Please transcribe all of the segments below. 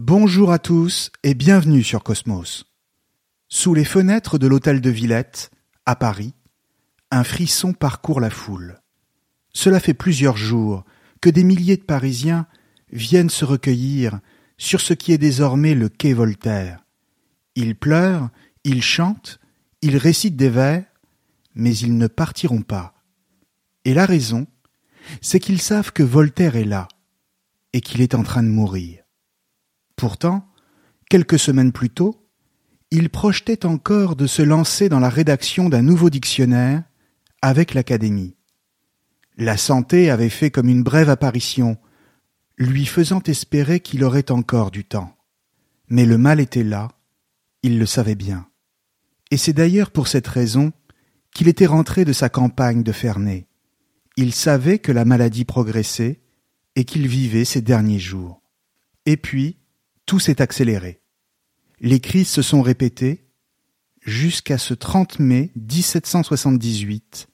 Bonjour à tous et bienvenue sur Cosmos. Sous les fenêtres de l'hôtel de Villette, à Paris, un frisson parcourt la foule. Cela fait plusieurs jours que des milliers de Parisiens viennent se recueillir sur ce qui est désormais le quai Voltaire. Ils pleurent, ils chantent, ils récitent des vers, mais ils ne partiront pas. Et la raison, c'est qu'ils savent que Voltaire est là, et qu'il est en train de mourir. Pourtant, quelques semaines plus tôt, il projetait encore de se lancer dans la rédaction d'un nouveau dictionnaire avec l'Académie. La santé avait fait comme une brève apparition, lui faisant espérer qu'il aurait encore du temps. Mais le mal était là, il le savait bien. Et c'est d'ailleurs pour cette raison qu'il était rentré de sa campagne de Ferney. Il savait que la maladie progressait et qu'il vivait ses derniers jours. Et puis, tout s'est accéléré. Les crises se sont répétées jusqu'à ce 30 mai 1778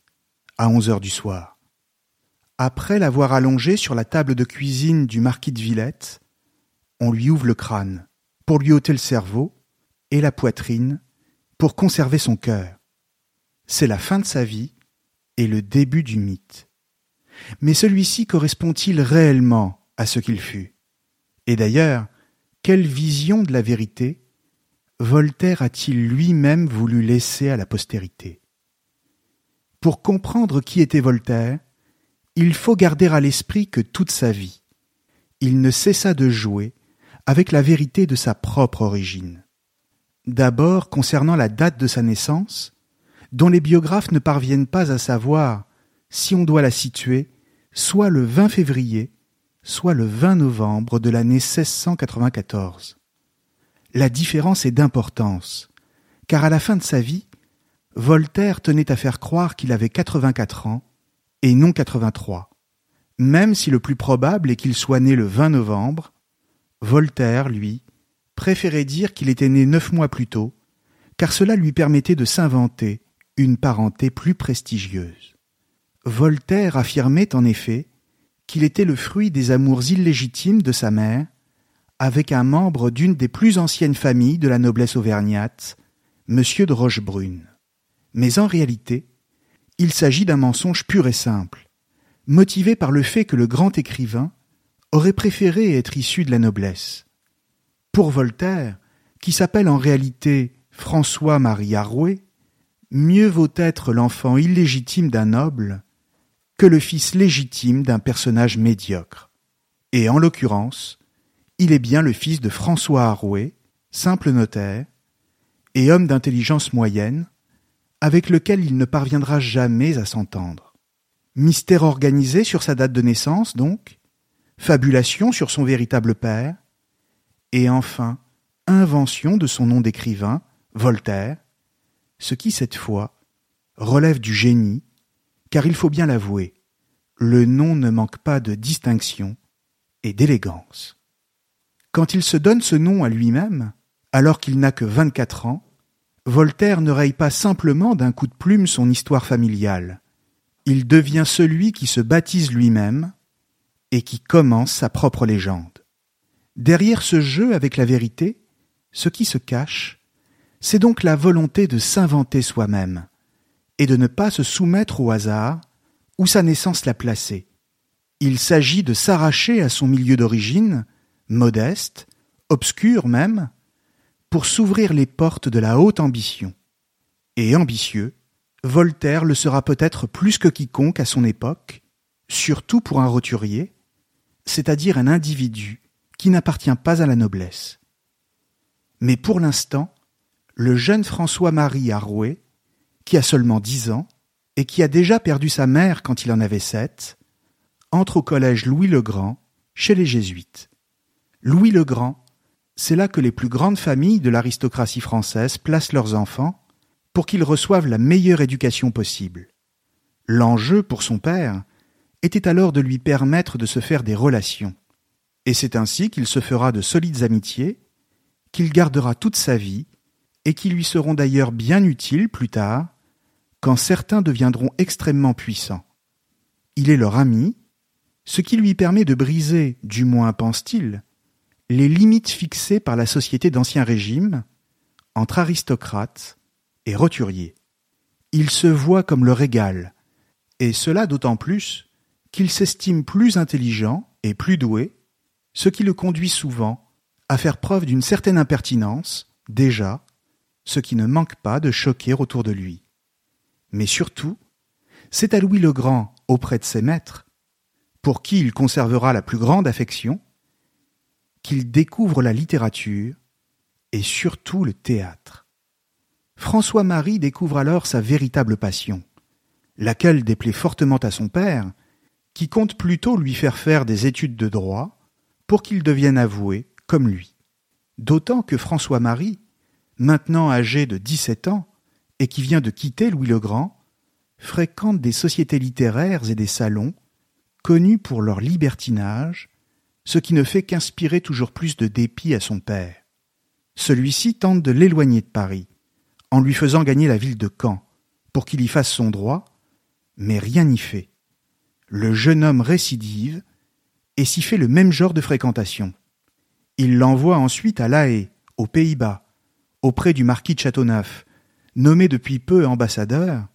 à 11 heures du soir. Après l'avoir allongé sur la table de cuisine du marquis de Villette, on lui ouvre le crâne pour lui ôter le cerveau et la poitrine pour conserver son cœur. C'est la fin de sa vie et le début du mythe. Mais celui-ci correspond-il réellement à ce qu'il fut? Et d'ailleurs, quelle vision de la vérité Voltaire a-t-il lui-même voulu laisser à la postérité? Pour comprendre qui était Voltaire, il faut garder à l'esprit que toute sa vie, il ne cessa de jouer avec la vérité de sa propre origine. D'abord concernant la date de sa naissance, dont les biographes ne parviennent pas à savoir si on doit la situer soit le 20 février, soit le 20 novembre de l'année 1694 la différence est d'importance, car à la fin de sa vie, Voltaire tenait à faire croire qu'il avait 84 ans et non 83. Même si le plus probable est qu'il soit né le 20 novembre, Voltaire, lui, préférait dire qu'il était né neuf mois plus tôt, car cela lui permettait de s'inventer une parenté plus prestigieuse. Voltaire affirmait en effet était le fruit des amours illégitimes de sa mère avec un membre d'une des plus anciennes familles de la noblesse auvergnate, M. de Rochebrune. Mais en réalité, il s'agit d'un mensonge pur et simple, motivé par le fait que le grand écrivain aurait préféré être issu de la noblesse. Pour Voltaire, qui s'appelle en réalité François-Marie Arouet, mieux vaut être l'enfant illégitime d'un noble que le fils légitime d'un personnage médiocre. Et en l'occurrence, il est bien le fils de François Arouet, simple notaire, et homme d'intelligence moyenne, avec lequel il ne parviendra jamais à s'entendre. Mystère organisé sur sa date de naissance, donc, fabulation sur son véritable père, et enfin invention de son nom d'écrivain, Voltaire, ce qui, cette fois, relève du génie, car il faut bien l'avouer, le nom ne manque pas de distinction et d'élégance. Quand il se donne ce nom à lui-même, alors qu'il n'a que vingt-quatre ans, Voltaire ne raye pas simplement d'un coup de plume son histoire familiale. Il devient celui qui se baptise lui-même et qui commence sa propre légende. Derrière ce jeu avec la vérité, ce qui se cache, c'est donc la volonté de s'inventer soi-même et de ne pas se soumettre au hasard où sa naissance l'a placé. Il s'agit de s'arracher à son milieu d'origine, modeste, obscur même, pour s'ouvrir les portes de la haute ambition. Et ambitieux, Voltaire le sera peut-être plus que quiconque à son époque, surtout pour un roturier, c'est-à-dire un individu qui n'appartient pas à la noblesse. Mais pour l'instant, le jeune François-Marie Arouet, qui a seulement dix ans et qui a déjà perdu sa mère quand il en avait sept, entre au collège Louis le Grand chez les Jésuites. Louis le Grand, c'est là que les plus grandes familles de l'aristocratie française placent leurs enfants pour qu'ils reçoivent la meilleure éducation possible. L'enjeu pour son père était alors de lui permettre de se faire des relations. Et c'est ainsi qu'il se fera de solides amitiés, qu'il gardera toute sa vie, et qui lui seront d'ailleurs bien utiles plus tard, quand certains deviendront extrêmement puissants. Il est leur ami, ce qui lui permet de briser, du moins pense-t-il, les limites fixées par la société d'Ancien Régime entre aristocrates et roturiers. Il se voit comme le régal, et cela d'autant plus qu'il s'estime plus intelligent et plus doué, ce qui le conduit souvent à faire preuve d'une certaine impertinence, déjà, ce qui ne manque pas de choquer autour de lui. Mais surtout, c'est à Louis le Grand, auprès de ses maîtres, pour qui il conservera la plus grande affection, qu'il découvre la littérature et surtout le théâtre. François-Marie découvre alors sa véritable passion, laquelle déplaît fortement à son père, qui compte plutôt lui faire faire des études de droit pour qu'il devienne avoué comme lui. D'autant que François-Marie, maintenant âgé de dix-sept ans, et qui vient de quitter Louis le Grand, fréquente des sociétés littéraires et des salons connus pour leur libertinage ce qui ne fait qu'inspirer toujours plus de dépit à son père. Celui-ci tente de l'éloigner de Paris, en lui faisant gagner la ville de Caen, pour qu'il y fasse son droit, mais rien n'y fait. Le jeune homme récidive et s'y fait le même genre de fréquentation. Il l'envoie ensuite à La Haye, aux Pays-Bas, auprès du marquis de Châteauneuf, nommé depuis peu ambassadeur,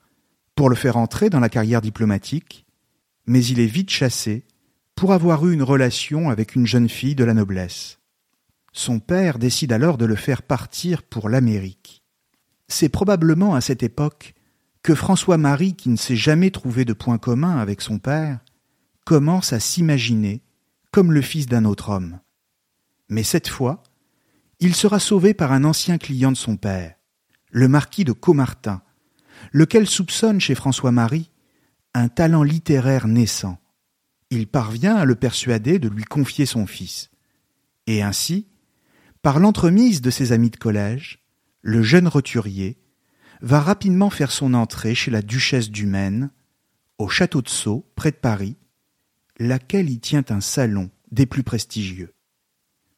pour le faire entrer dans la carrière diplomatique, mais il est vite chassé pour avoir eu une relation avec une jeune fille de la noblesse. Son père décide alors de le faire partir pour l'Amérique. C'est probablement à cette époque que François-Marie, qui ne s'est jamais trouvé de point commun avec son père, commence à s'imaginer comme le fils d'un autre homme. Mais cette fois, il sera sauvé par un ancien client de son père, le marquis de Caumartin, lequel soupçonne chez François-Marie un talent littéraire naissant il parvient à le persuader de lui confier son fils. Et ainsi, par l'entremise de ses amis de collège, le jeune roturier va rapidement faire son entrée chez la duchesse du Maine, au château de Sceaux, près de Paris, laquelle y tient un salon des plus prestigieux.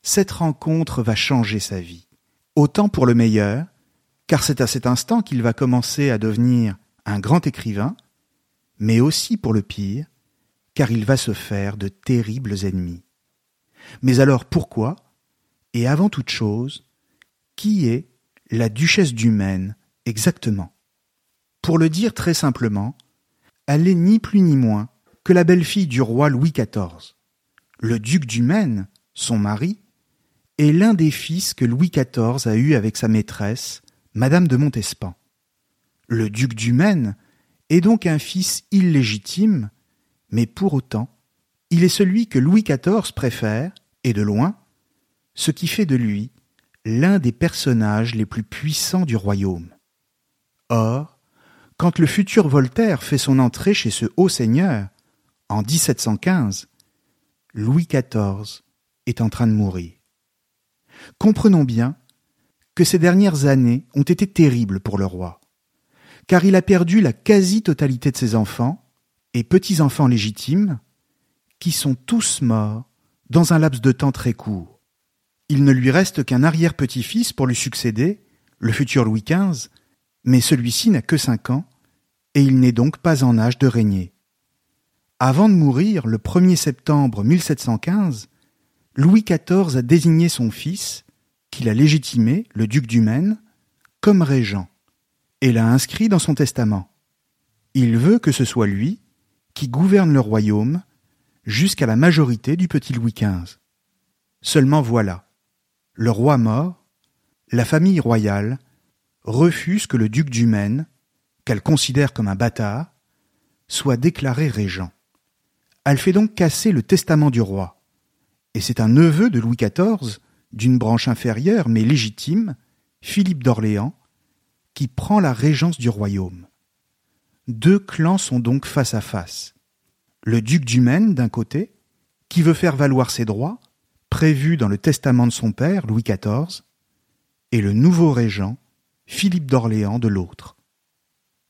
Cette rencontre va changer sa vie, autant pour le meilleur, car c'est à cet instant qu'il va commencer à devenir un grand écrivain, mais aussi pour le pire, car il va se faire de terribles ennemis. Mais alors pourquoi Et avant toute chose, qui est la duchesse du Maine exactement? Pour le dire très simplement, elle est ni plus ni moins que la belle-fille du roi Louis XIV. Le duc du Maine, son mari, est l'un des fils que Louis XIV a eu avec sa maîtresse, Madame de Montespan. Le duc du Maine est donc un fils illégitime mais pour autant, il est celui que Louis XIV préfère, et de loin, ce qui fait de lui l'un des personnages les plus puissants du royaume. Or, quand le futur Voltaire fait son entrée chez ce haut seigneur, en 1715, Louis XIV est en train de mourir. Comprenons bien que ces dernières années ont été terribles pour le roi, car il a perdu la quasi-totalité de ses enfants et petits-enfants légitimes, qui sont tous morts dans un laps de temps très court. Il ne lui reste qu'un arrière-petit-fils pour lui succéder, le futur Louis XV, mais celui-ci n'a que cinq ans, et il n'est donc pas en âge de régner. Avant de mourir, le 1er septembre 1715, Louis XIV a désigné son fils, qu'il a légitimé, le duc du Maine, comme régent, et l'a inscrit dans son testament. Il veut que ce soit lui qui gouverne le royaume jusqu'à la majorité du petit Louis XV. Seulement voilà, le roi mort, la famille royale refuse que le duc du Maine, qu'elle considère comme un bâtard, soit déclaré régent. Elle fait donc casser le testament du roi. Et c'est un neveu de Louis XIV, d'une branche inférieure mais légitime, Philippe d'Orléans, qui prend la régence du royaume. Deux clans sont donc face à face. Le duc du Maine, d'un côté, qui veut faire valoir ses droits, prévus dans le testament de son père, Louis XIV, et le nouveau régent, Philippe d'Orléans, de l'autre.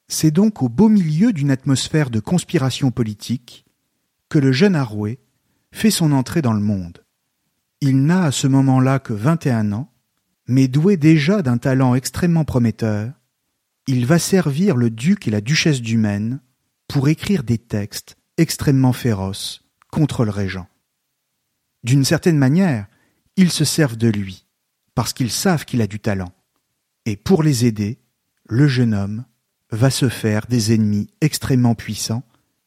C'est donc au beau milieu d'une atmosphère de conspiration politique que le jeune Arouet fait son entrée dans le monde. Il n'a à ce moment-là que vingt et un ans, mais doué déjà d'un talent extrêmement prometteur, il va servir le duc et la duchesse du Maine pour écrire des textes extrêmement féroces contre le régent. D'une certaine manière, ils se servent de lui, parce qu'ils savent qu'il a du talent. Et pour les aider, le jeune homme va se faire des ennemis extrêmement puissants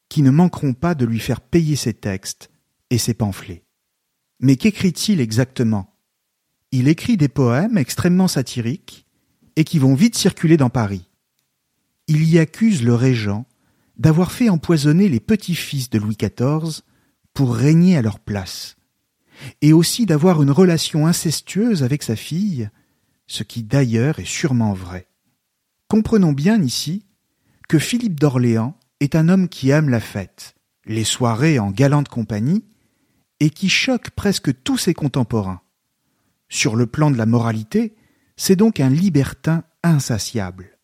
qui ne manqueront pas de lui faire payer ses textes et ses pamphlets. Mais qu'écrit-il exactement? Il écrit des poèmes extrêmement satiriques et qui vont vite circuler dans Paris. Il y accuse le régent d'avoir fait empoisonner les petits-fils de Louis XIV pour régner à leur place, et aussi d'avoir une relation incestueuse avec sa fille, ce qui d'ailleurs est sûrement vrai. Comprenons bien ici que Philippe d'Orléans est un homme qui aime la fête, les soirées en galante compagnie, et qui choque presque tous ses contemporains. Sur le plan de la moralité, c'est donc un libertin insatiable.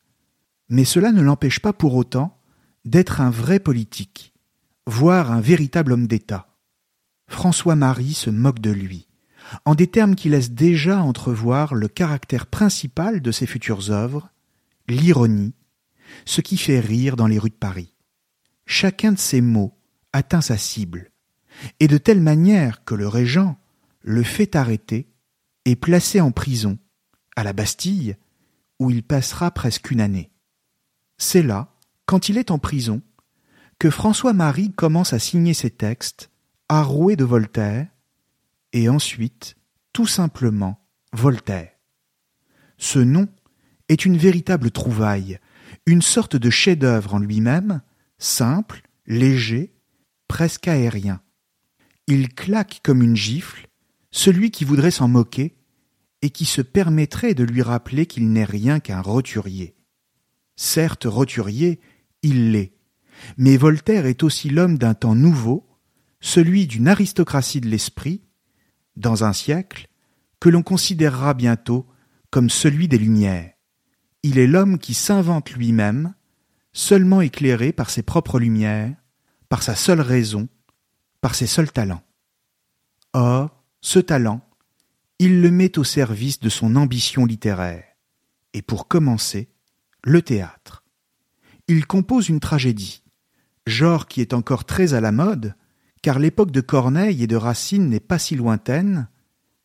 Mais cela ne l'empêche pas pour autant d'être un vrai politique, voire un véritable homme d'État. François-Marie se moque de lui, en des termes qui laissent déjà entrevoir le caractère principal de ses futures œuvres, l'ironie, ce qui fait rire dans les rues de Paris. Chacun de ces mots atteint sa cible, et de telle manière que le régent le fait arrêter et placé en prison, à la Bastille, où il passera presque une année. C'est là, quand il est en prison, que François-Marie commence à signer ses textes, rouer de Voltaire, et ensuite, tout simplement, Voltaire. Ce nom est une véritable trouvaille, une sorte de chef-d'œuvre en lui-même, simple, léger, presque aérien. Il claque comme une gifle celui qui voudrait s'en moquer et qui se permettrait de lui rappeler qu'il n'est rien qu'un roturier. Certes roturier, il l'est, mais Voltaire est aussi l'homme d'un temps nouveau, celui d'une aristocratie de l'esprit, dans un siècle que l'on considérera bientôt comme celui des Lumières. Il est l'homme qui s'invente lui-même, seulement éclairé par ses propres lumières, par sa seule raison, par ses seuls talents. Or, ce talent, il le met au service de son ambition littéraire, et pour commencer, le théâtre. Il compose une tragédie, genre qui est encore très à la mode, car l'époque de Corneille et de Racine n'est pas si lointaine,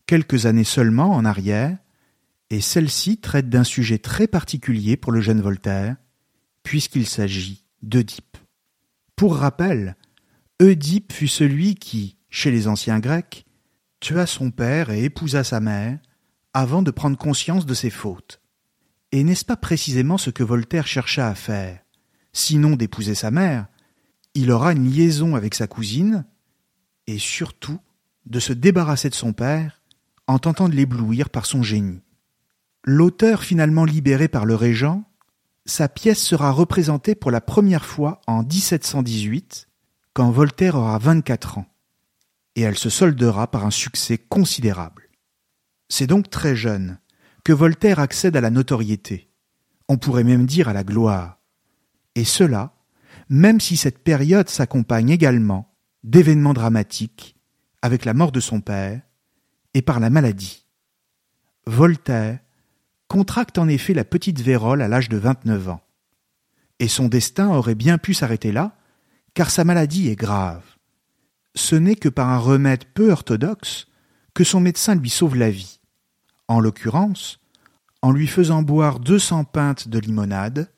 quelques années seulement en arrière, et celle-ci traite d'un sujet très particulier pour le jeune Voltaire, puisqu'il s'agit d'Œdipe. Pour rappel, Oedipe fut celui qui, chez les anciens Grecs, tua son père et épousa sa mère avant de prendre conscience de ses fautes. Et n'est-ce pas précisément ce que Voltaire chercha à faire? Sinon d'épouser sa mère, il aura une liaison avec sa cousine, et surtout de se débarrasser de son père en tentant de l'éblouir par son génie. L'auteur finalement libéré par le régent, sa pièce sera représentée pour la première fois en 1718, quand Voltaire aura 24 ans, et elle se soldera par un succès considérable. C'est donc très jeune que Voltaire accède à la notoriété, on pourrait même dire à la gloire, et cela même si cette période s'accompagne également d'événements dramatiques avec la mort de son père et par la maladie. Voltaire contracte en effet la petite vérole à l'âge de 29 ans. Et son destin aurait bien pu s'arrêter là, car sa maladie est grave. Ce n'est que par un remède peu orthodoxe que son médecin lui sauve la vie. En l'occurrence, en lui faisant boire deux cents pintes de limonade,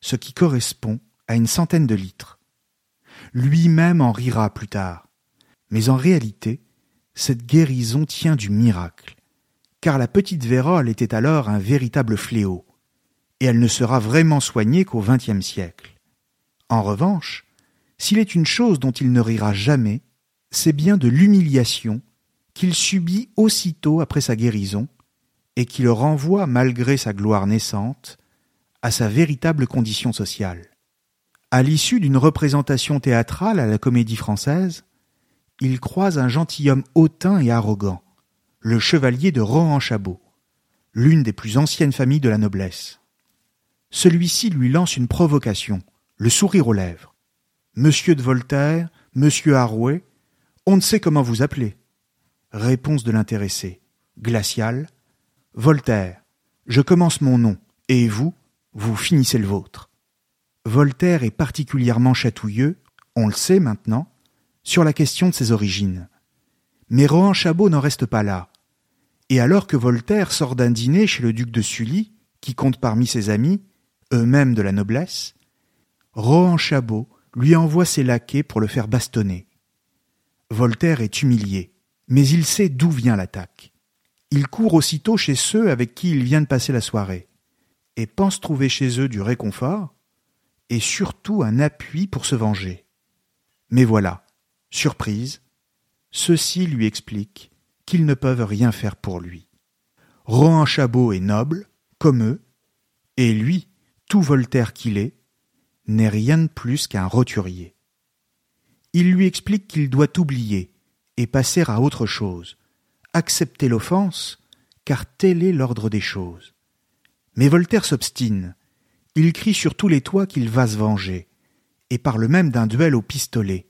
ce qui correspond à une centaine de litres. Lui-même en rira plus tard, Mais en réalité, cette guérison tient du miracle, car la petite vérole était alors un véritable fléau, et elle ne sera vraiment soignée qu'au XXe siècle. En revanche, s'il est une chose dont il ne rira jamais, c'est bien de l'humiliation qu'il subit aussitôt après sa guérison, et qui le renvoie, malgré sa gloire naissante, à sa véritable condition sociale. À l'issue d'une représentation théâtrale à la comédie française, il croise un gentilhomme hautain et arrogant, le chevalier de Rohan-Chabot, l'une des plus anciennes familles de la noblesse. Celui-ci lui lance une provocation, le sourire aux lèvres. Monsieur de Voltaire, monsieur Arouet, on ne sait comment vous appeler. Réponse de l'intéressé. Glacial. Voltaire. Je commence mon nom, et vous, vous finissez le vôtre. Voltaire est particulièrement chatouilleux, on le sait maintenant, sur la question de ses origines. Mais Rohan Chabot n'en reste pas là. Et alors que Voltaire sort d'un dîner chez le duc de Sully, qui compte parmi ses amis, eux-mêmes de la noblesse, Rohan Chabot lui envoie ses laquais pour le faire bastonner. Voltaire est humilié, mais il sait d'où vient l'attaque. Il court aussitôt chez ceux avec qui il vient de passer la soirée, et pense trouver chez eux du réconfort, et surtout un appui pour se venger. Mais voilà, surprise, ceux-ci lui expliquent qu'ils ne peuvent rien faire pour lui. Rohan Chabot est noble, comme eux, et lui, tout Voltaire qu'il est, n'est rien de plus qu'un roturier. Il lui explique qu'il doit oublier et passer à autre chose, accepter l'offense, car tel est l'ordre des choses. Mais Voltaire s'obstine. Il crie sur tous les toits qu'il va se venger, et parle même d'un duel au pistolet.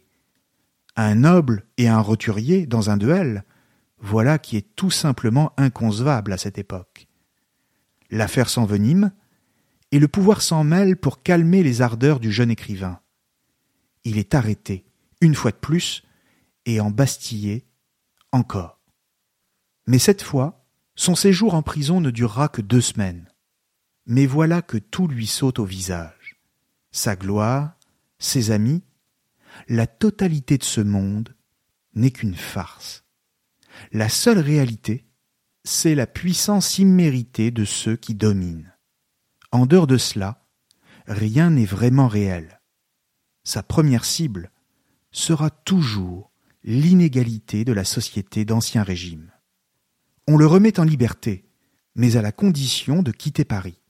Un noble et un roturier dans un duel, voilà qui est tout simplement inconcevable à cette époque. L'affaire s'envenime, et le pouvoir s'en mêle pour calmer les ardeurs du jeune écrivain. Il est arrêté, une fois de plus, et embastillé encore. Mais cette fois, son séjour en prison ne durera que deux semaines. Mais voilà que tout lui saute au visage. Sa gloire, ses amis, la totalité de ce monde n'est qu'une farce. La seule réalité, c'est la puissance imméritée de ceux qui dominent. En dehors de cela, rien n'est vraiment réel. Sa première cible sera toujours l'inégalité de la société d'Ancien Régime. On le remet en liberté, mais à la condition de quitter Paris.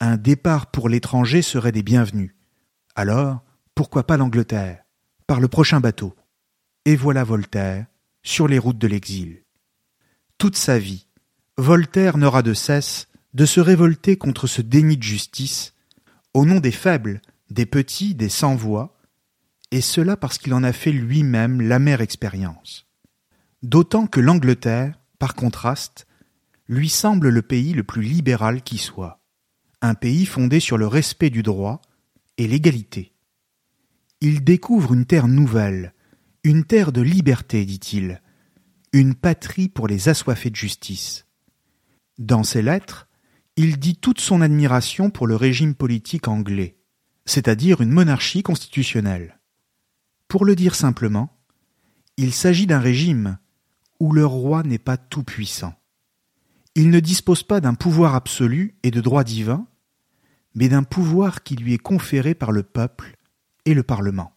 Un départ pour l'étranger serait des bienvenus. Alors, pourquoi pas l'Angleterre, par le prochain bateau? Et voilà Voltaire, sur les routes de l'exil. Toute sa vie, Voltaire n'aura de cesse de se révolter contre ce déni de justice, au nom des faibles, des petits, des sans-voix, et cela parce qu'il en a fait lui-même l'amère expérience. D'autant que l'Angleterre, par contraste, lui semble le pays le plus libéral qui soit un pays fondé sur le respect du droit et l'égalité. Il découvre une terre nouvelle, une terre de liberté, dit-il, une patrie pour les assoiffés de justice. Dans ses lettres, il dit toute son admiration pour le régime politique anglais, c'est-à-dire une monarchie constitutionnelle. Pour le dire simplement, il s'agit d'un régime où le roi n'est pas tout-puissant. Il ne dispose pas d'un pouvoir absolu et de droit divin, mais d'un pouvoir qui lui est conféré par le peuple et le Parlement.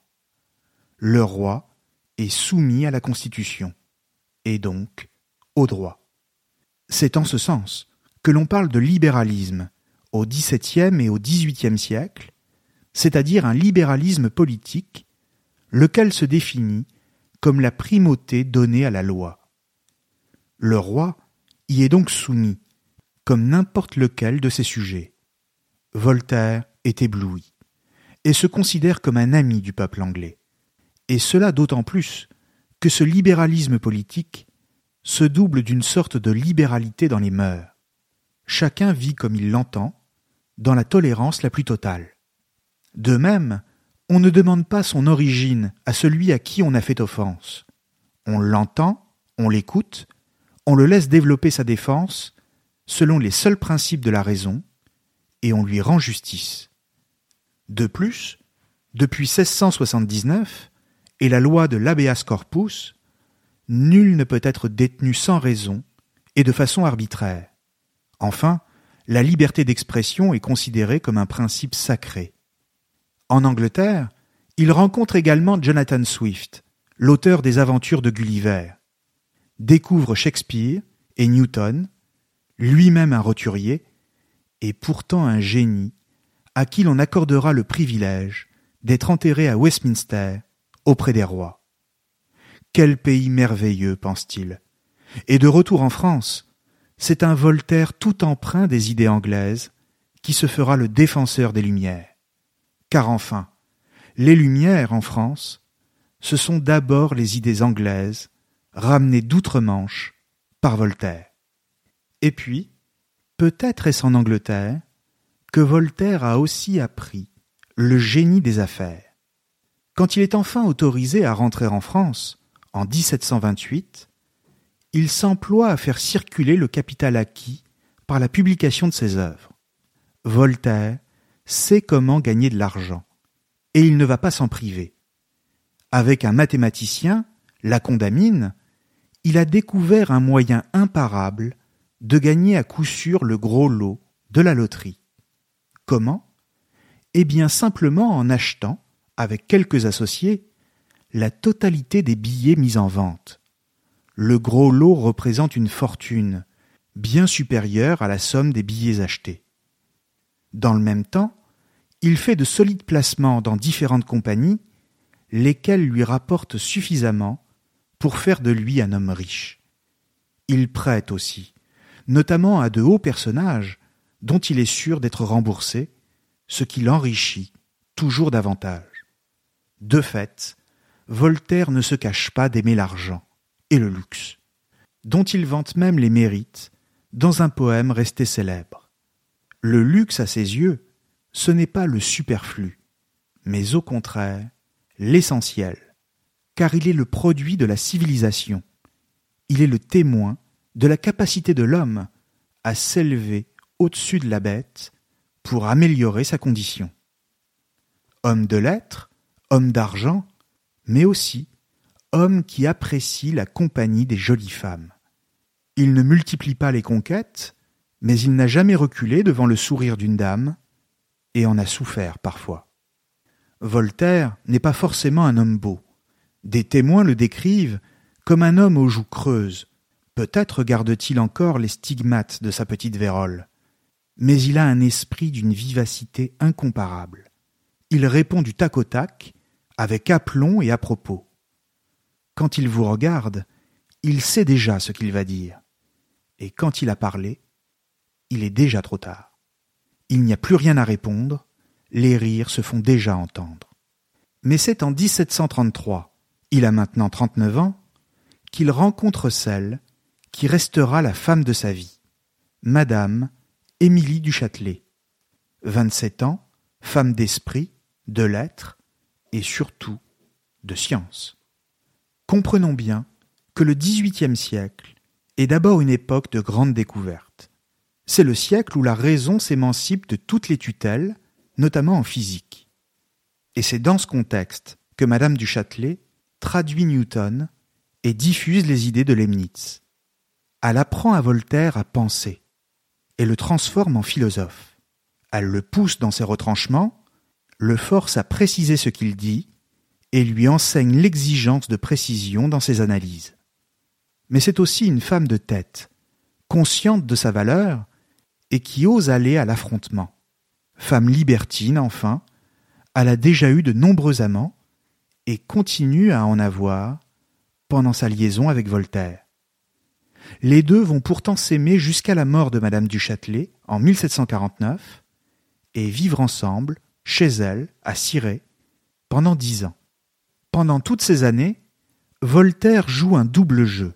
Le roi est soumis à la Constitution, et donc au droit. C'est en ce sens que l'on parle de libéralisme au XVIIe et au XVIIIe siècle, c'est-à-dire un libéralisme politique, lequel se définit comme la primauté donnée à la loi. Le roi y est donc soumis, comme n'importe lequel de ses sujets. Voltaire est ébloui, et se considère comme un ami du peuple anglais. Et cela d'autant plus que ce libéralisme politique se double d'une sorte de libéralité dans les mœurs. Chacun vit comme il l'entend, dans la tolérance la plus totale. De même, on ne demande pas son origine à celui à qui on a fait offense. On l'entend, on l'écoute, on le laisse développer sa défense selon les seuls principes de la raison, et on lui rend justice. De plus, depuis 1679 et la loi de l'habeas corpus, nul ne peut être détenu sans raison et de façon arbitraire. Enfin, la liberté d'expression est considérée comme un principe sacré. En Angleterre, il rencontre également Jonathan Swift, l'auteur des aventures de Gulliver, découvre Shakespeare et Newton, lui-même un roturier, et pourtant un génie, à qui l'on accordera le privilège d'être enterré à Westminster auprès des rois. Quel pays merveilleux, pense-t-il. Et de retour en France, c'est un Voltaire tout empreint des idées anglaises qui se fera le défenseur des Lumières. Car enfin, les Lumières en France, ce sont d'abord les idées anglaises ramenées d'outre-Manche par Voltaire. Et puis, peut-être est-ce en Angleterre que Voltaire a aussi appris le génie des affaires. Quand il est enfin autorisé à rentrer en France, en 1728, il s'emploie à faire circuler le capital acquis par la publication de ses œuvres. Voltaire sait comment gagner de l'argent, et il ne va pas s'en priver. Avec un mathématicien, la condamine, il a découvert un moyen imparable de gagner à coup sûr le gros lot de la loterie. Comment? Eh bien simplement en achetant, avec quelques associés, la totalité des billets mis en vente. Le gros lot représente une fortune, bien supérieure à la somme des billets achetés. Dans le même temps, il fait de solides placements dans différentes compagnies, lesquels lui rapportent suffisamment pour faire de lui un homme riche. Il prête aussi, notamment à de hauts personnages dont il est sûr d'être remboursé, ce qui l'enrichit toujours davantage. De fait, Voltaire ne se cache pas d'aimer l'argent et le luxe, dont il vante même les mérites dans un poème resté célèbre. Le luxe à ses yeux, ce n'est pas le superflu, mais au contraire l'essentiel, car il est le produit de la civilisation, il est le témoin de la capacité de l'homme à s'élever au-dessus de la bête pour améliorer sa condition. Homme de lettres, homme d'argent, mais aussi homme qui apprécie la compagnie des jolies femmes. Il ne multiplie pas les conquêtes, mais il n'a jamais reculé devant le sourire d'une dame, et en a souffert parfois. Voltaire n'est pas forcément un homme beau. Des témoins le décrivent comme un homme aux joues creuses, Peut-être garde-t-il encore les stigmates de sa petite vérole, mais il a un esprit d'une vivacité incomparable. Il répond du tac au tac, avec aplomb et à propos. Quand il vous regarde, il sait déjà ce qu'il va dire, et quand il a parlé, il est déjà trop tard. Il n'y a plus rien à répondre, les rires se font déjà entendre. Mais c'est en 1733, il a maintenant trente-neuf ans, qu'il rencontre celle qui restera la femme de sa vie, Madame Émilie du Châtelet. Vingt-sept ans, femme d'esprit, de lettres et surtout de science. Comprenons bien que le XVIIIe siècle est d'abord une époque de grandes découvertes. C'est le siècle où la raison s'émancipe de toutes les tutelles, notamment en physique. Et c'est dans ce contexte que Madame du Châtelet traduit Newton et diffuse les idées de Leibniz elle apprend à Voltaire à penser et le transforme en philosophe. Elle le pousse dans ses retranchements, le force à préciser ce qu'il dit et lui enseigne l'exigence de précision dans ses analyses. Mais c'est aussi une femme de tête, consciente de sa valeur et qui ose aller à l'affrontement. Femme libertine, enfin, elle a déjà eu de nombreux amants et continue à en avoir pendant sa liaison avec Voltaire. Les deux vont pourtant s'aimer jusqu'à la mort de Madame du Châtelet en 1749 et vivre ensemble chez elle à Cirey pendant dix ans. Pendant toutes ces années, Voltaire joue un double jeu.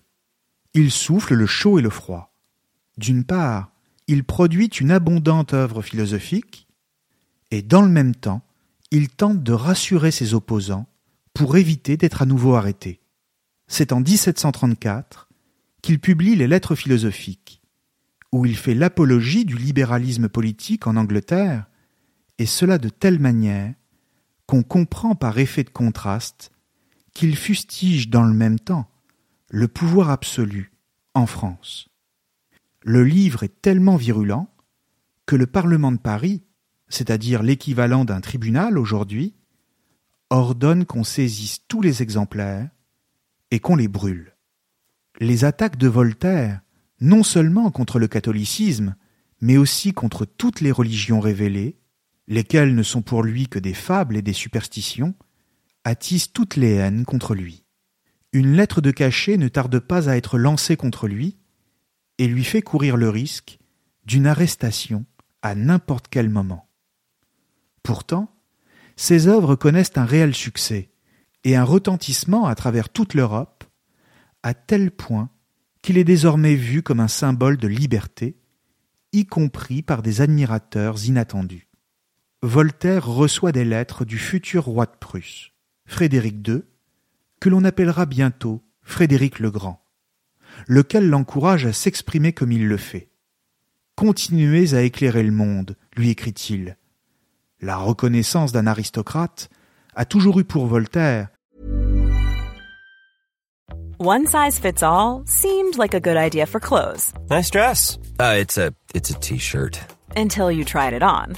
Il souffle le chaud et le froid. D'une part, il produit une abondante œuvre philosophique, et dans le même temps, il tente de rassurer ses opposants pour éviter d'être à nouveau arrêté. C'est en 1734 qu'il publie les lettres philosophiques, où il fait l'apologie du libéralisme politique en Angleterre, et cela de telle manière qu'on comprend par effet de contraste qu'il fustige dans le même temps Le pouvoir absolu en France. Le livre est tellement virulent que le Parlement de Paris, c'est-à-dire l'équivalent d'un tribunal aujourd'hui, ordonne qu'on saisisse tous les exemplaires et qu'on les brûle. Les attaques de Voltaire, non seulement contre le catholicisme, mais aussi contre toutes les religions révélées, lesquelles ne sont pour lui que des fables et des superstitions, attisent toutes les haines contre lui. Une lettre de cachet ne tarde pas à être lancée contre lui et lui fait courir le risque d'une arrestation à n'importe quel moment. Pourtant, ses œuvres connaissent un réel succès et un retentissement à travers toute l'Europe, à tel point qu'il est désormais vu comme un symbole de liberté, y compris par des admirateurs inattendus. Voltaire reçoit des lettres du futur roi de Prusse, Frédéric II, que l'on appellera bientôt Frédéric le Grand, lequel l'encourage à s'exprimer comme il le fait. Continuez à éclairer le monde, lui écrit-il. La reconnaissance d'un aristocrate a toujours eu pour Voltaire One size fits all seemed like a good idea for clothes Nice dress. Uh, it's a it's a t-shirt. until you tried it on.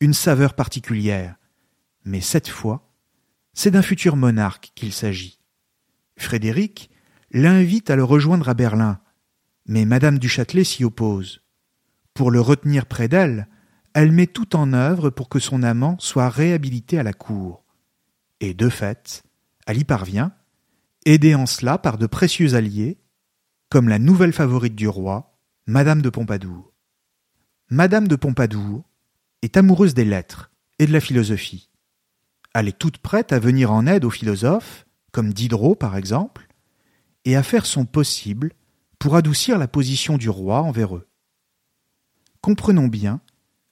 Une saveur particulière, mais cette fois, c'est d'un futur monarque qu'il s'agit. Frédéric l'invite à le rejoindre à Berlin, mais Madame du Châtelet s'y oppose. Pour le retenir près d'elle, elle met tout en œuvre pour que son amant soit réhabilité à la cour. Et de fait, elle y parvient, aidée en cela par de précieux alliés, comme la nouvelle favorite du roi, Madame de Pompadour. Madame de Pompadour est amoureuse des lettres et de la philosophie. Elle est toute prête à venir en aide aux philosophes, comme Diderot par exemple, et à faire son possible pour adoucir la position du roi envers eux. Comprenons bien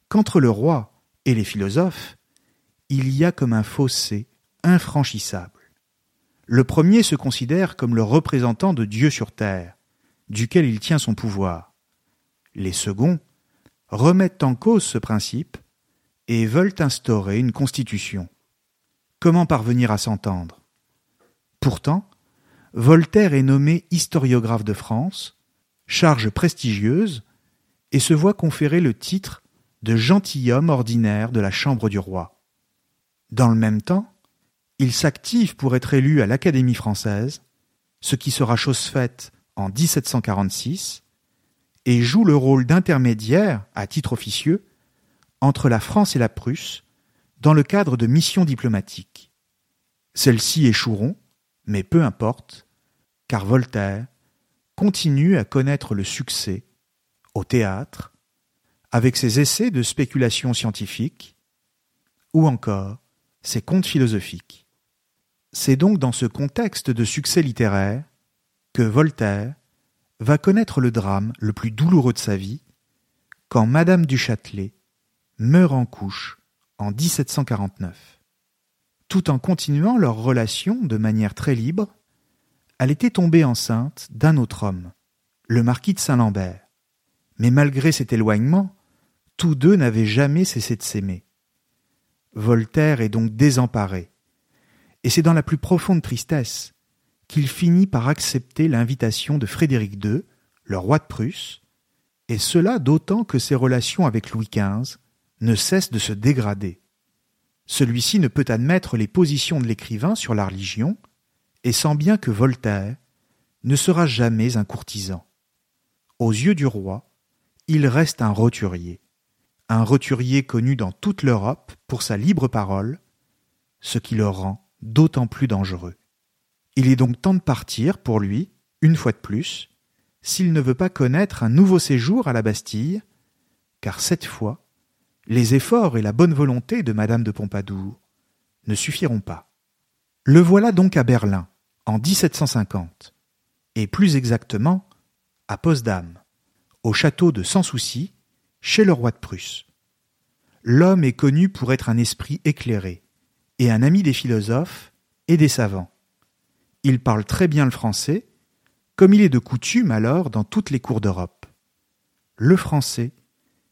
qu'entre le roi et les philosophes, il y a comme un fossé infranchissable. Le premier se considère comme le représentant de Dieu sur terre, duquel il tient son pouvoir. Les seconds remettent en cause ce principe et veulent instaurer une constitution. Comment parvenir à s'entendre? Pourtant, Voltaire est nommé historiographe de France, charge prestigieuse, et se voit conférer le titre de gentilhomme ordinaire de la Chambre du roi. Dans le même temps, il s'active pour être élu à l'Académie française, ce qui sera chose faite en 1746, et joue le rôle d'intermédiaire, à titre officieux, entre la France et la Prusse dans le cadre de missions diplomatiques. Celles-ci échoueront, mais peu importe, car Voltaire continue à connaître le succès au théâtre, avec ses essais de spéculation scientifique, ou encore ses contes philosophiques. C'est donc dans ce contexte de succès littéraire que Voltaire va connaître le drame le plus douloureux de sa vie, quand Madame du Châtelet meurt en couche en 1749. Tout en continuant leur relation de manière très libre, elle était tombée enceinte d'un autre homme, le marquis de Saint-Lambert. Mais malgré cet éloignement, tous deux n'avaient jamais cessé de s'aimer. Voltaire est donc désemparé, et c'est dans la plus profonde tristesse qu'il finit par accepter l'invitation de Frédéric II, le roi de Prusse, et cela d'autant que ses relations avec Louis XV ne cessent de se dégrader. Celui-ci ne peut admettre les positions de l'écrivain sur la religion, et sent bien que Voltaire ne sera jamais un courtisan. Aux yeux du roi, il reste un roturier, un roturier connu dans toute l'Europe pour sa libre parole, ce qui le rend d'autant plus dangereux. Il est donc temps de partir pour lui, une fois de plus, s'il ne veut pas connaître un nouveau séjour à la Bastille, car cette fois, les efforts et la bonne volonté de madame de Pompadour ne suffiront pas. Le voilà donc à Berlin, en 1750, et plus exactement à Potsdam, au château de Sans Souci, chez le roi de Prusse. L'homme est connu pour être un esprit éclairé, et un ami des philosophes et des savants. Il parle très bien le français, comme il est de coutume alors dans toutes les cours d'Europe. Le français,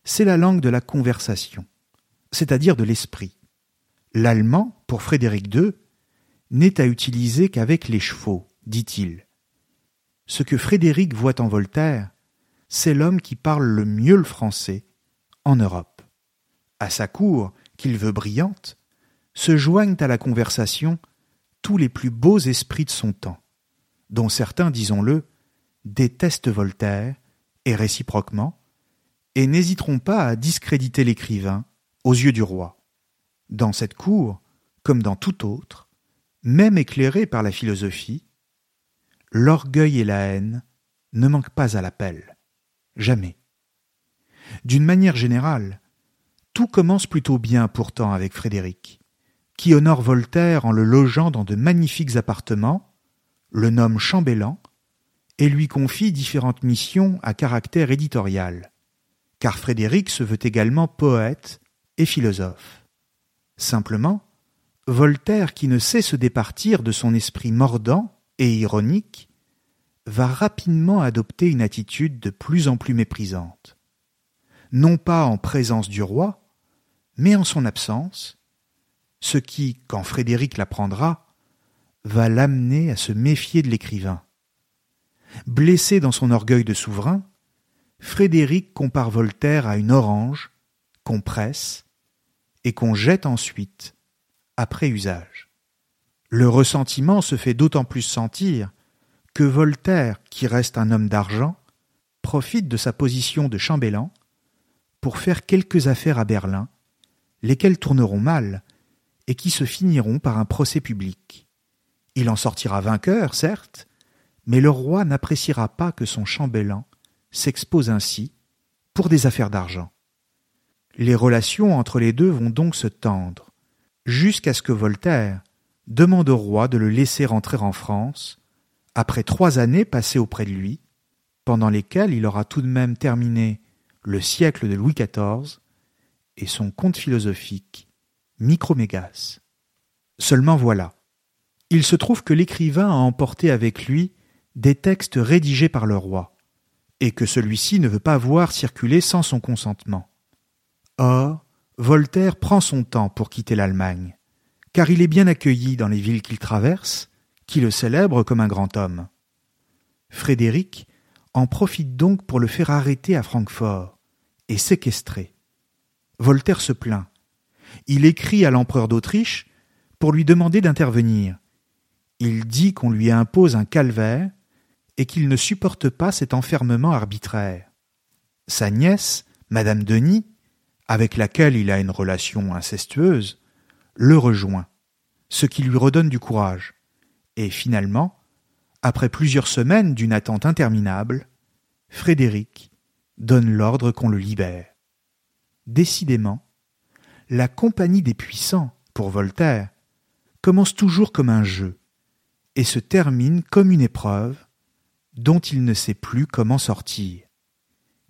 c'est la langue de la conversation, c'est-à-dire de l'esprit. L'allemand, pour Frédéric II, n'est à utiliser qu'avec les chevaux, dit-il. Ce que Frédéric voit en Voltaire, c'est l'homme qui parle le mieux le français en Europe. À sa cour, qu'il veut brillante, se joignent à la conversation tous les plus beaux esprits de son temps, dont certains, disons-le, détestent Voltaire, et réciproquement, et n'hésiteront pas à discréditer l'écrivain aux yeux du roi. Dans cette cour, comme dans tout autre, même éclairé par la philosophie, l'orgueil et la haine ne manquent pas à l'appel. Jamais. D'une manière générale, tout commence plutôt bien pourtant avec Frédéric, qui honore Voltaire en le logeant dans de magnifiques appartements, le nomme chambellan, et lui confie différentes missions à caractère éditorial, car Frédéric se veut également poète et philosophe. Simplement, Voltaire, qui ne sait se départir de son esprit mordant et ironique, va rapidement adopter une attitude de plus en plus méprisante. Non pas en présence du roi, mais en son absence, ce qui, quand Frédéric l'apprendra, va l'amener à se méfier de l'écrivain. Blessé dans son orgueil de souverain, Frédéric compare Voltaire à une orange qu'on presse et qu'on jette ensuite après usage. Le ressentiment se fait d'autant plus sentir que Voltaire, qui reste un homme d'argent, profite de sa position de chambellan pour faire quelques affaires à Berlin, lesquelles tourneront mal et qui se finiront par un procès public. Il en sortira vainqueur, certes, mais le roi n'appréciera pas que son chambellan s'expose ainsi pour des affaires d'argent. Les relations entre les deux vont donc se tendre, jusqu'à ce que Voltaire demande au roi de le laisser rentrer en France, après trois années passées auprès de lui, pendant lesquelles il aura tout de même terminé le siècle de Louis XIV et son conte philosophique Micromégas. Seulement voilà. Il se trouve que l'écrivain a emporté avec lui des textes rédigés par le roi, et que celui-ci ne veut pas voir circuler sans son consentement. Or, Voltaire prend son temps pour quitter l'Allemagne, car il est bien accueilli dans les villes qu'il traverse, qui le célèbrent comme un grand homme. Frédéric en profite donc pour le faire arrêter à Francfort et séquestrer. Voltaire se plaint. Il écrit à l'empereur d'Autriche pour lui demander d'intervenir. Il dit qu'on lui impose un calvaire et qu'il ne supporte pas cet enfermement arbitraire. Sa nièce, Madame Denis, avec laquelle il a une relation incestueuse, le rejoint, ce qui lui redonne du courage. Et finalement, après plusieurs semaines d'une attente interminable, Frédéric donne l'ordre qu'on le libère. Décidément, la compagnie des puissants, pour Voltaire, commence toujours comme un jeu, et se termine comme une épreuve dont il ne sait plus comment sortir.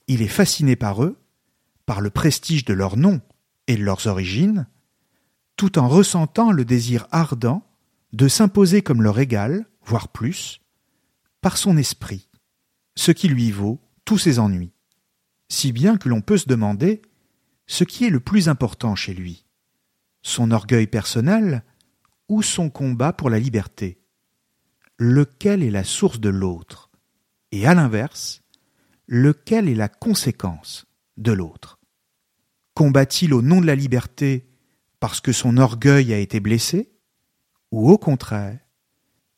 Il est fasciné par eux, par le prestige de leur nom et de leurs origines, tout en ressentant le désir ardent de s'imposer comme leur égal, voire plus, par son esprit, ce qui lui vaut tous ses ennuis, si bien que l'on peut se demander ce qui est le plus important chez lui, son orgueil personnel ou son combat pour la liberté, lequel est la source de l'autre, et à l'inverse, lequel est la conséquence de l'autre? Combat-il au nom de la liberté parce que son orgueil a été blessé, ou au contraire,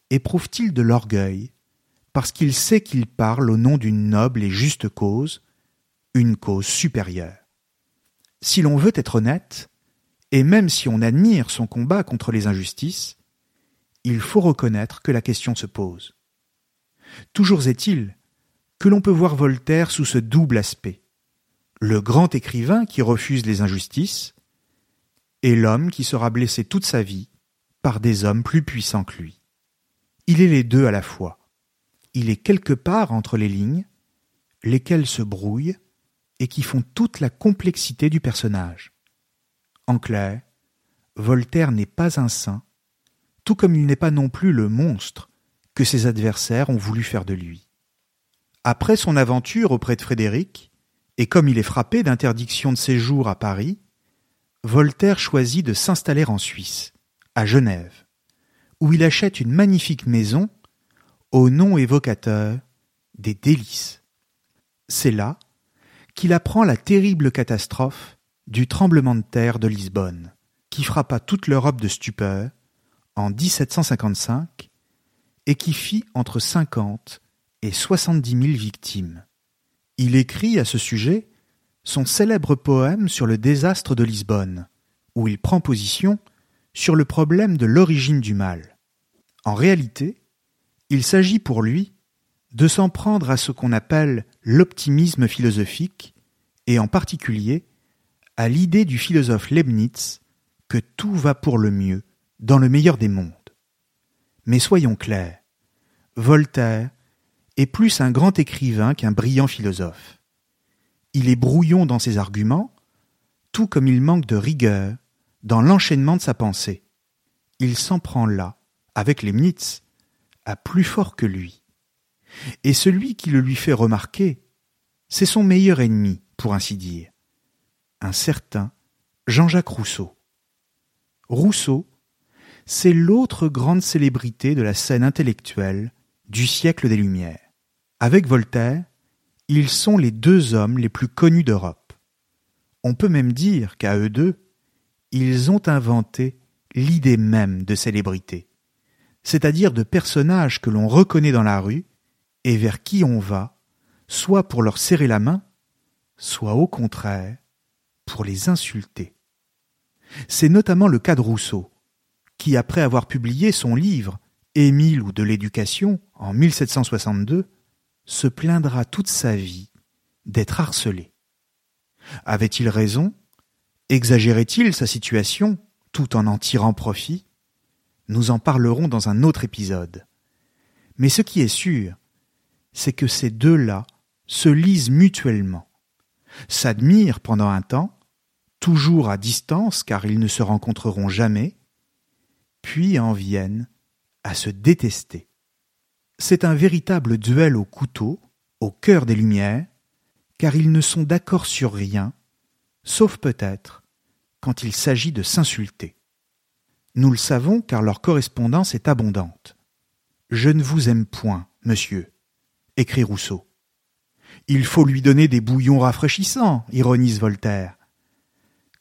éprouve-t-il de l'orgueil parce qu'il sait qu'il parle au nom d'une noble et juste cause, une cause supérieure? Si l'on veut être honnête, et même si on admire son combat contre les injustices, il faut reconnaître que la question se pose. Toujours est-il que l'on peut voir Voltaire sous ce double aspect. Le grand écrivain qui refuse les injustices, et l'homme qui sera blessé toute sa vie par des hommes plus puissants que lui. Il est les deux à la fois. Il est quelque part entre les lignes, lesquelles se brouillent et qui font toute la complexité du personnage. En clair, Voltaire n'est pas un saint, tout comme il n'est pas non plus le monstre que ses adversaires ont voulu faire de lui. Après son aventure auprès de Frédéric, et comme il est frappé d'interdiction de séjour à Paris, Voltaire choisit de s'installer en Suisse, à Genève, où il achète une magnifique maison au nom évocateur des délices. C'est là qu'il apprend la terrible catastrophe du tremblement de terre de Lisbonne, qui frappa toute l'Europe de stupeur en 1755 et qui fit entre 50 et 70 000 victimes. Il écrit à ce sujet son célèbre poème sur le désastre de Lisbonne, où il prend position sur le problème de l'origine du mal. En réalité, il s'agit pour lui de s'en prendre à ce qu'on appelle l'optimisme philosophique, et en particulier à l'idée du philosophe Leibniz que tout va pour le mieux dans le meilleur des mondes. Mais soyons clairs, Voltaire est plus un grand écrivain qu'un brillant philosophe. Il est brouillon dans ses arguments, tout comme il manque de rigueur dans l'enchaînement de sa pensée. Il s'en prend là, avec Leibniz, à plus fort que lui. Et celui qui le lui fait remarquer, c'est son meilleur ennemi, pour ainsi dire, un certain Jean-Jacques Rousseau. Rousseau, c'est l'autre grande célébrité de la scène intellectuelle du siècle des Lumières. Avec Voltaire, ils sont les deux hommes les plus connus d'Europe. On peut même dire qu'à eux deux, ils ont inventé l'idée même de célébrité, c'est-à-dire de personnages que l'on reconnaît dans la rue et vers qui on va, soit pour leur serrer la main, soit au contraire pour les insulter. C'est notamment le cas de Rousseau, qui, après avoir publié son livre Émile ou de l'éducation en 1762, se plaindra toute sa vie d'être harcelé. Avait-il raison? Exagérait-il sa situation tout en en tirant profit? Nous en parlerons dans un autre épisode. Mais ce qui est sûr, c'est que ces deux-là se lisent mutuellement, s'admirent pendant un temps, toujours à distance car ils ne se rencontreront jamais, puis en viennent à se détester. C'est un véritable duel au couteau, au cœur des Lumières, car ils ne sont d'accord sur rien, sauf peut-être quand il s'agit de s'insulter. Nous le savons car leur correspondance est abondante. Je ne vous aime point, monsieur, écrit Rousseau. Il faut lui donner des bouillons rafraîchissants, ironise Voltaire.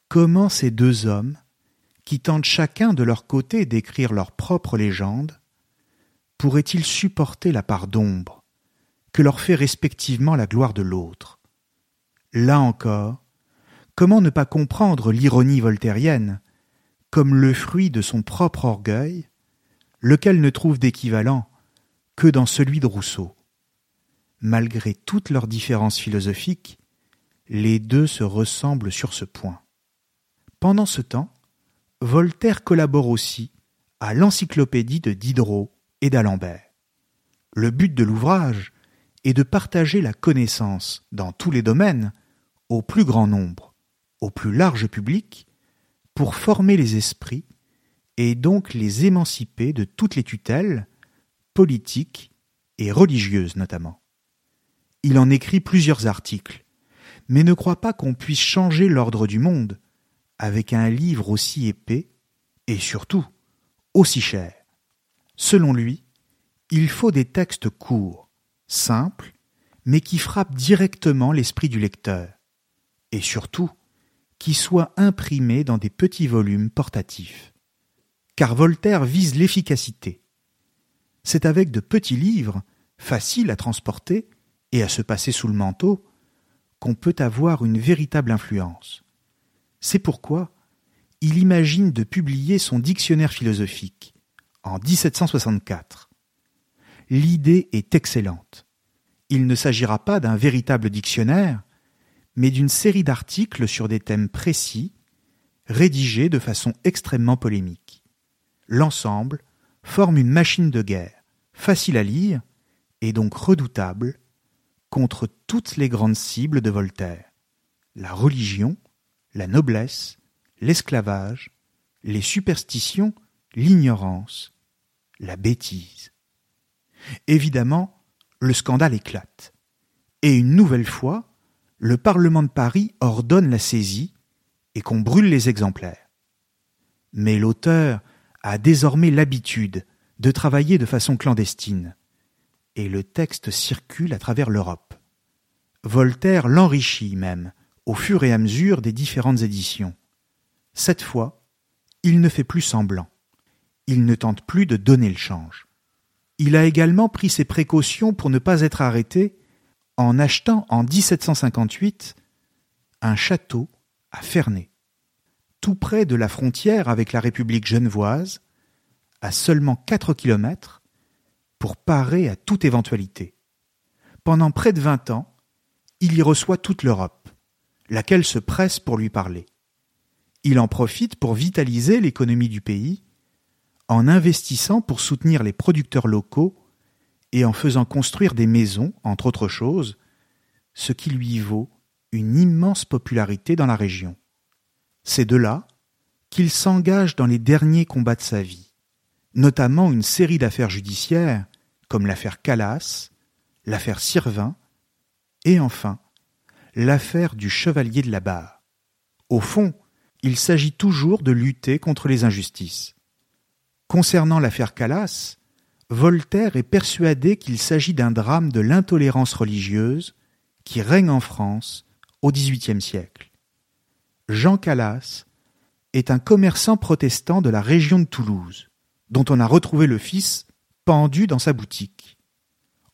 Comment ces deux hommes, qui tentent chacun de leur côté d'écrire leur propre légende, pourraient-ils supporter la part d'ombre que leur fait respectivement la gloire de l'autre? Là encore, comment ne pas comprendre l'ironie voltairienne comme le fruit de son propre orgueil, lequel ne trouve d'équivalent que dans celui de Rousseau? Malgré toutes leurs différences philosophiques, les deux se ressemblent sur ce point. Pendant ce temps, Voltaire collabore aussi à l'encyclopédie de Diderot et d'Alembert. Le but de l'ouvrage est de partager la connaissance dans tous les domaines au plus grand nombre, au plus large public, pour former les esprits et donc les émanciper de toutes les tutelles, politiques et religieuses notamment. Il en écrit plusieurs articles, mais ne croit pas qu'on puisse changer l'ordre du monde avec un livre aussi épais et surtout aussi cher. Selon lui, il faut des textes courts, simples, mais qui frappent directement l'esprit du lecteur, et surtout qui soient imprimés dans des petits volumes portatifs. Car Voltaire vise l'efficacité. C'est avec de petits livres, faciles à transporter et à se passer sous le manteau, qu'on peut avoir une véritable influence. C'est pourquoi il imagine de publier son dictionnaire philosophique en 1764. L'idée est excellente. Il ne s'agira pas d'un véritable dictionnaire, mais d'une série d'articles sur des thèmes précis, rédigés de façon extrêmement polémique. L'ensemble forme une machine de guerre, facile à lire et donc redoutable, contre toutes les grandes cibles de Voltaire la religion, la noblesse, l'esclavage, les superstitions, l'ignorance, la bêtise. Évidemment, le scandale éclate. Et une nouvelle fois, le Parlement de Paris ordonne la saisie et qu'on brûle les exemplaires. Mais l'auteur a désormais l'habitude de travailler de façon clandestine, et le texte circule à travers l'Europe. Voltaire l'enrichit même au fur et à mesure des différentes éditions. Cette fois, il ne fait plus semblant. Il ne tente plus de donner le change. Il a également pris ses précautions pour ne pas être arrêté en achetant en 1758 un château à Ferney, tout près de la frontière avec la République genevoise, à seulement quatre kilomètres, pour parer à toute éventualité. Pendant près de vingt ans, il y reçoit toute l'Europe, laquelle se presse pour lui parler. Il en profite pour vitaliser l'économie du pays en investissant pour soutenir les producteurs locaux et en faisant construire des maisons, entre autres choses, ce qui lui vaut une immense popularité dans la région. C'est de là qu'il s'engage dans les derniers combats de sa vie, notamment une série d'affaires judiciaires comme l'affaire Calas, l'affaire Sirvin et enfin l'affaire du chevalier de la barre. Au fond, il s'agit toujours de lutter contre les injustices. Concernant l'affaire Calas, Voltaire est persuadé qu'il s'agit d'un drame de l'intolérance religieuse qui règne en France au XVIIIe siècle. Jean Calas est un commerçant protestant de la région de Toulouse, dont on a retrouvé le fils pendu dans sa boutique.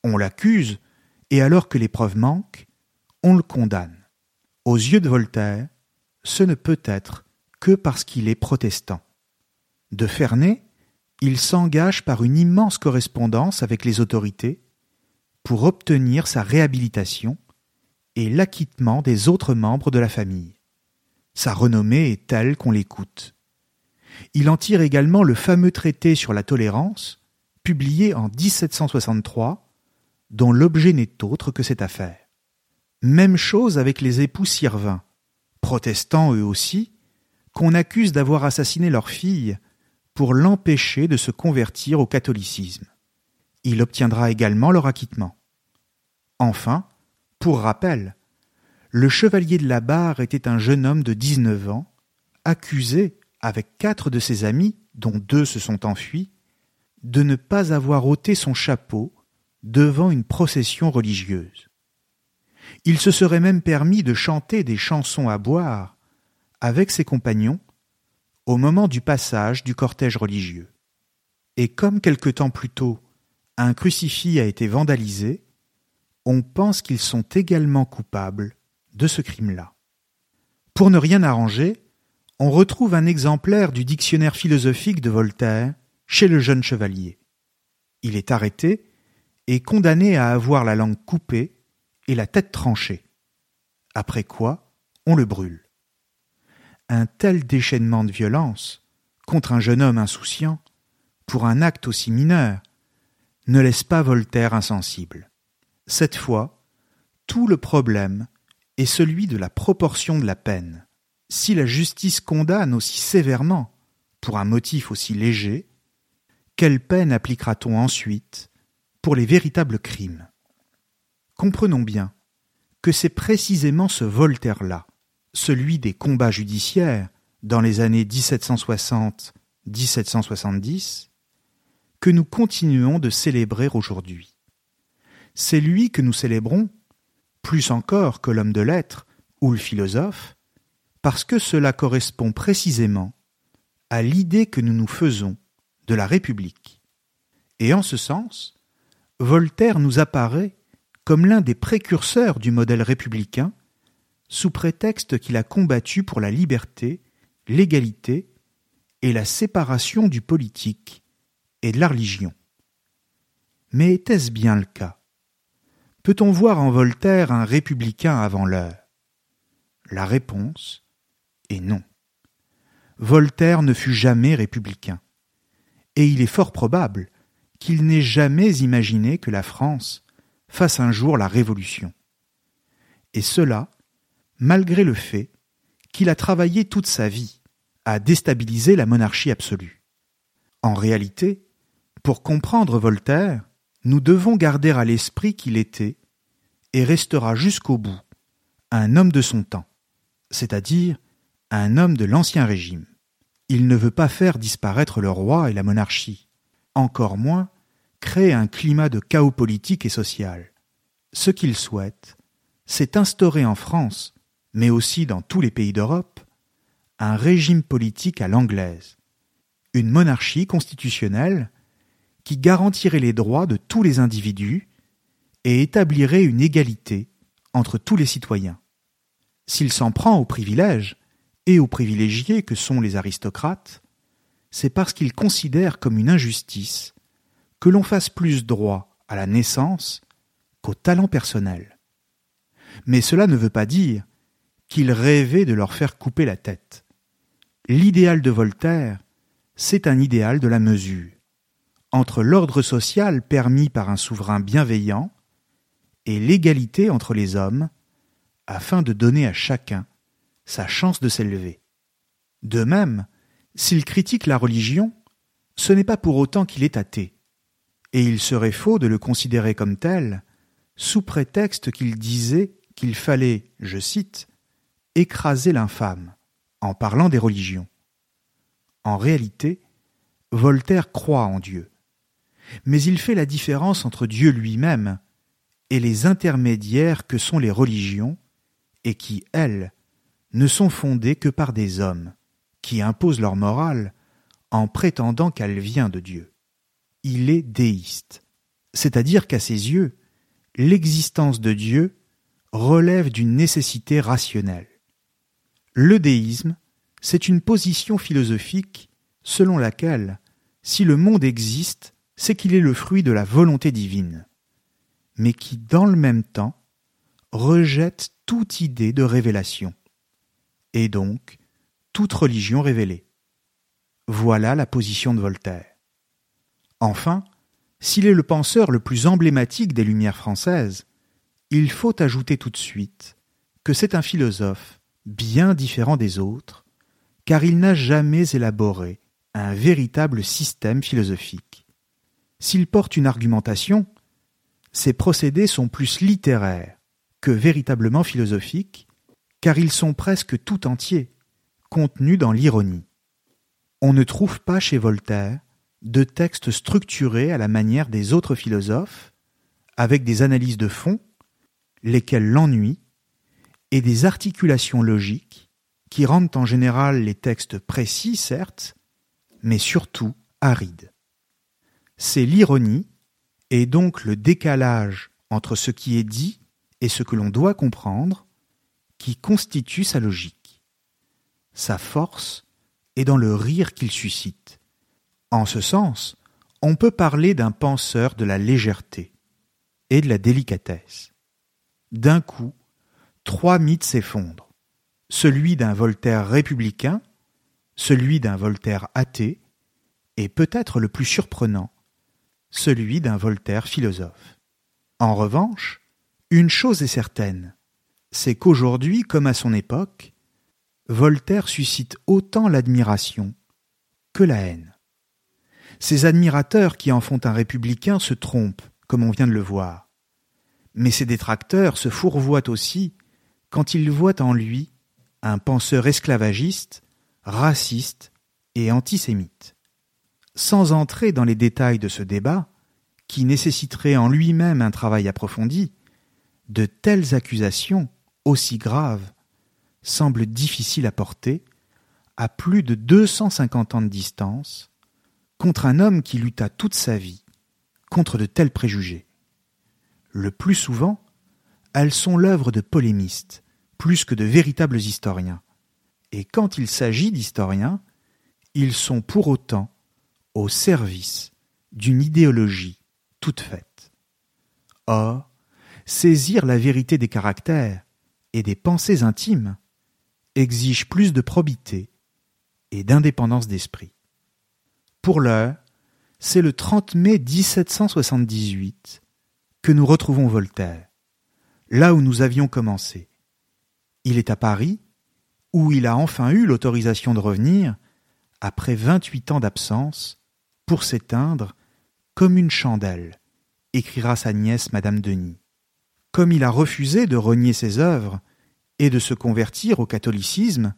On l'accuse, et alors que les preuves manquent, on le condamne. Aux yeux de Voltaire, ce ne peut être que parce qu'il est protestant. De Ferney, il s'engage par une immense correspondance avec les autorités pour obtenir sa réhabilitation et l'acquittement des autres membres de la famille. Sa renommée est telle qu'on l'écoute. Il en tire également le fameux traité sur la tolérance, publié en 1763, dont l'objet n'est autre que cette affaire. Même chose avec les époux Sirvin, protestants eux aussi, qu'on accuse d'avoir assassiné leur fille pour l'empêcher de se convertir au catholicisme. Il obtiendra également leur acquittement. Enfin, pour rappel, le chevalier de la barre était un jeune homme de dix-neuf ans, accusé, avec quatre de ses amis, dont deux se sont enfuis, de ne pas avoir ôté son chapeau devant une procession religieuse. Il se serait même permis de chanter des chansons à boire avec ses compagnons au moment du passage du cortège religieux. Et comme quelque temps plus tôt, un crucifix a été vandalisé, on pense qu'ils sont également coupables de ce crime-là. Pour ne rien arranger, on retrouve un exemplaire du dictionnaire philosophique de Voltaire chez le jeune chevalier. Il est arrêté et condamné à avoir la langue coupée et la tête tranchée. Après quoi, on le brûle. Un tel déchaînement de violence contre un jeune homme insouciant, pour un acte aussi mineur, ne laisse pas Voltaire insensible. Cette fois, tout le problème est celui de la proportion de la peine. Si la justice condamne aussi sévèrement pour un motif aussi léger, quelle peine appliquera-t-on ensuite pour les véritables crimes? Comprenons bien que c'est précisément ce Voltaire-là, celui des combats judiciaires dans les années 1760-1770, que nous continuons de célébrer aujourd'hui. C'est lui que nous célébrons, plus encore que l'homme de lettres ou le philosophe, parce que cela correspond précisément à l'idée que nous nous faisons de la République. Et en ce sens, Voltaire nous apparaît comme l'un des précurseurs du modèle républicain, sous prétexte qu'il a combattu pour la liberté, l'égalité et la séparation du politique et de la religion. Mais était-ce bien le cas? Peut-on voir en Voltaire un républicain avant l'heure? La réponse est non. Voltaire ne fut jamais républicain, et il est fort probable qu'il n'ait jamais imaginé que la France fasse un jour la révolution. Et cela, malgré le fait qu'il a travaillé toute sa vie à déstabiliser la monarchie absolue. En réalité, pour comprendre Voltaire, nous devons garder à l'esprit qu'il était, et restera jusqu'au bout, un homme de son temps, c'est-à-dire un homme de l'Ancien Régime. Il ne veut pas faire disparaître le roi et la monarchie, encore moins créer un climat de chaos politique et social. Ce qu'il souhaite, c'est instaurer en France, mais aussi dans tous les pays d'Europe, un régime politique à l'anglaise, une monarchie constitutionnelle qui garantirait les droits de tous les individus et établirait une égalité entre tous les citoyens. S'il s'en prend aux privilèges et aux privilégiés que sont les aristocrates, c'est parce qu'il considère comme une injustice que l'on fasse plus droit à la naissance qu'au talent personnel. Mais cela ne veut pas dire qu'il rêvait de leur faire couper la tête. L'idéal de Voltaire, c'est un idéal de la mesure, entre l'ordre social permis par un souverain bienveillant et l'égalité entre les hommes, afin de donner à chacun sa chance de s'élever. De même, s'il critique la religion, ce n'est pas pour autant qu'il est athée et il serait faux de le considérer comme tel, sous prétexte qu'il disait qu'il fallait, je cite, écraser l'infâme, en parlant des religions. En réalité, Voltaire croit en Dieu, mais il fait la différence entre Dieu lui-même et les intermédiaires que sont les religions, et qui, elles, ne sont fondées que par des hommes, qui imposent leur morale en prétendant qu'elle vient de Dieu. Il est déiste, c'est-à-dire qu'à ses yeux, l'existence de Dieu relève d'une nécessité rationnelle. Le déisme, c'est une position philosophique selon laquelle, si le monde existe, c'est qu'il est le fruit de la volonté divine, mais qui, dans le même temps, rejette toute idée de révélation, et donc toute religion révélée. Voilà la position de Voltaire. Enfin, s'il est le penseur le plus emblématique des Lumières françaises, il faut ajouter tout de suite que c'est un philosophe bien différent des autres, car il n'a jamais élaboré un véritable système philosophique. S'il porte une argumentation, ses procédés sont plus littéraires que véritablement philosophiques, car ils sont presque tout entiers, contenus dans l'ironie. On ne trouve pas chez Voltaire de textes structurés à la manière des autres philosophes, avec des analyses de fond, lesquelles l'ennuient, et des articulations logiques qui rendent en général les textes précis, certes, mais surtout arides. C'est l'ironie, et donc le décalage entre ce qui est dit et ce que l'on doit comprendre, qui constitue sa logique. Sa force est dans le rire qu'il suscite. En ce sens, on peut parler d'un penseur de la légèreté et de la délicatesse. D'un coup, trois mythes s'effondrent. Celui d'un Voltaire républicain, celui d'un Voltaire athée, et peut-être le plus surprenant, celui d'un Voltaire philosophe. En revanche, une chose est certaine, c'est qu'aujourd'hui, comme à son époque, Voltaire suscite autant l'admiration que la haine. Ses admirateurs qui en font un républicain se trompent, comme on vient de le voir. Mais ses détracteurs se fourvoient aussi quand ils voient en lui un penseur esclavagiste, raciste et antisémite. Sans entrer dans les détails de ce débat, qui nécessiterait en lui-même un travail approfondi, de telles accusations, aussi graves, semblent difficiles à porter, à plus de deux cent cinquante ans de distance, contre un homme qui lutta toute sa vie contre de tels préjugés. Le plus souvent, elles sont l'œuvre de polémistes, plus que de véritables historiens. Et quand il s'agit d'historiens, ils sont pour autant au service d'une idéologie toute faite. Or, saisir la vérité des caractères et des pensées intimes exige plus de probité et d'indépendance d'esprit. Pour l'heure, c'est le 30 mai 1778 que nous retrouvons Voltaire, là où nous avions commencé. Il est à Paris, où il a enfin eu l'autorisation de revenir, après vingt-huit ans d'absence, pour s'éteindre comme une chandelle, écrira sa nièce Madame Denis. Comme il a refusé de renier ses œuvres et de se convertir au catholicisme,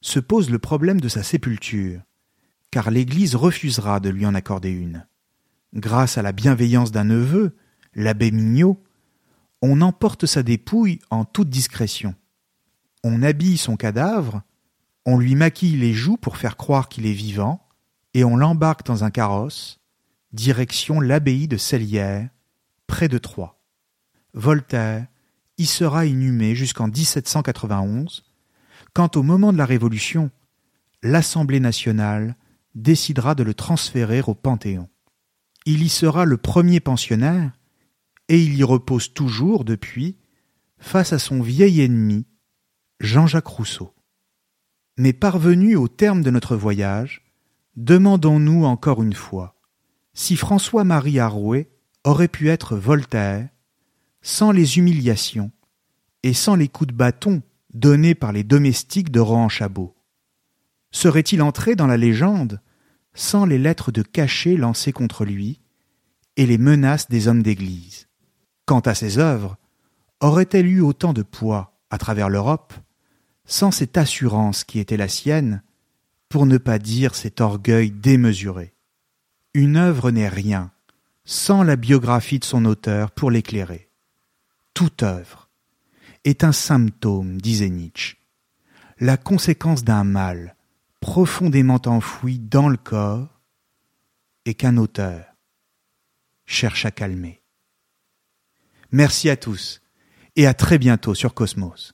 se pose le problème de sa sépulture car l'Église refusera de lui en accorder une. Grâce à la bienveillance d'un neveu, l'abbé Mignot, on emporte sa dépouille en toute discrétion. On habille son cadavre, on lui maquille les joues pour faire croire qu'il est vivant, et on l'embarque dans un carrosse, direction l'abbaye de Cellières, près de Troyes. Voltaire y sera inhumé jusqu'en 1791, quand au moment de la Révolution, l'Assemblée nationale décidera de le transférer au Panthéon. Il y sera le premier pensionnaire, et il y repose toujours depuis, face à son vieil ennemi, Jean-Jacques Rousseau. Mais parvenu au terme de notre voyage, demandons-nous encore une fois si François-Marie Arouet aurait pu être Voltaire sans les humiliations et sans les coups de bâton donnés par les domestiques de Rohan Chabot. Serait-il entré dans la légende sans les lettres de cachet lancées contre lui et les menaces des hommes d'Église? Quant à ses œuvres, aurait-elle eu autant de poids à travers l'Europe sans cette assurance qui était la sienne, pour ne pas dire cet orgueil démesuré? Une œuvre n'est rien sans la biographie de son auteur pour l'éclairer. Toute œuvre est un symptôme, disait Nietzsche, la conséquence d'un mal profondément enfoui dans le corps et qu'un auteur cherche à calmer. Merci à tous et à très bientôt sur Cosmos.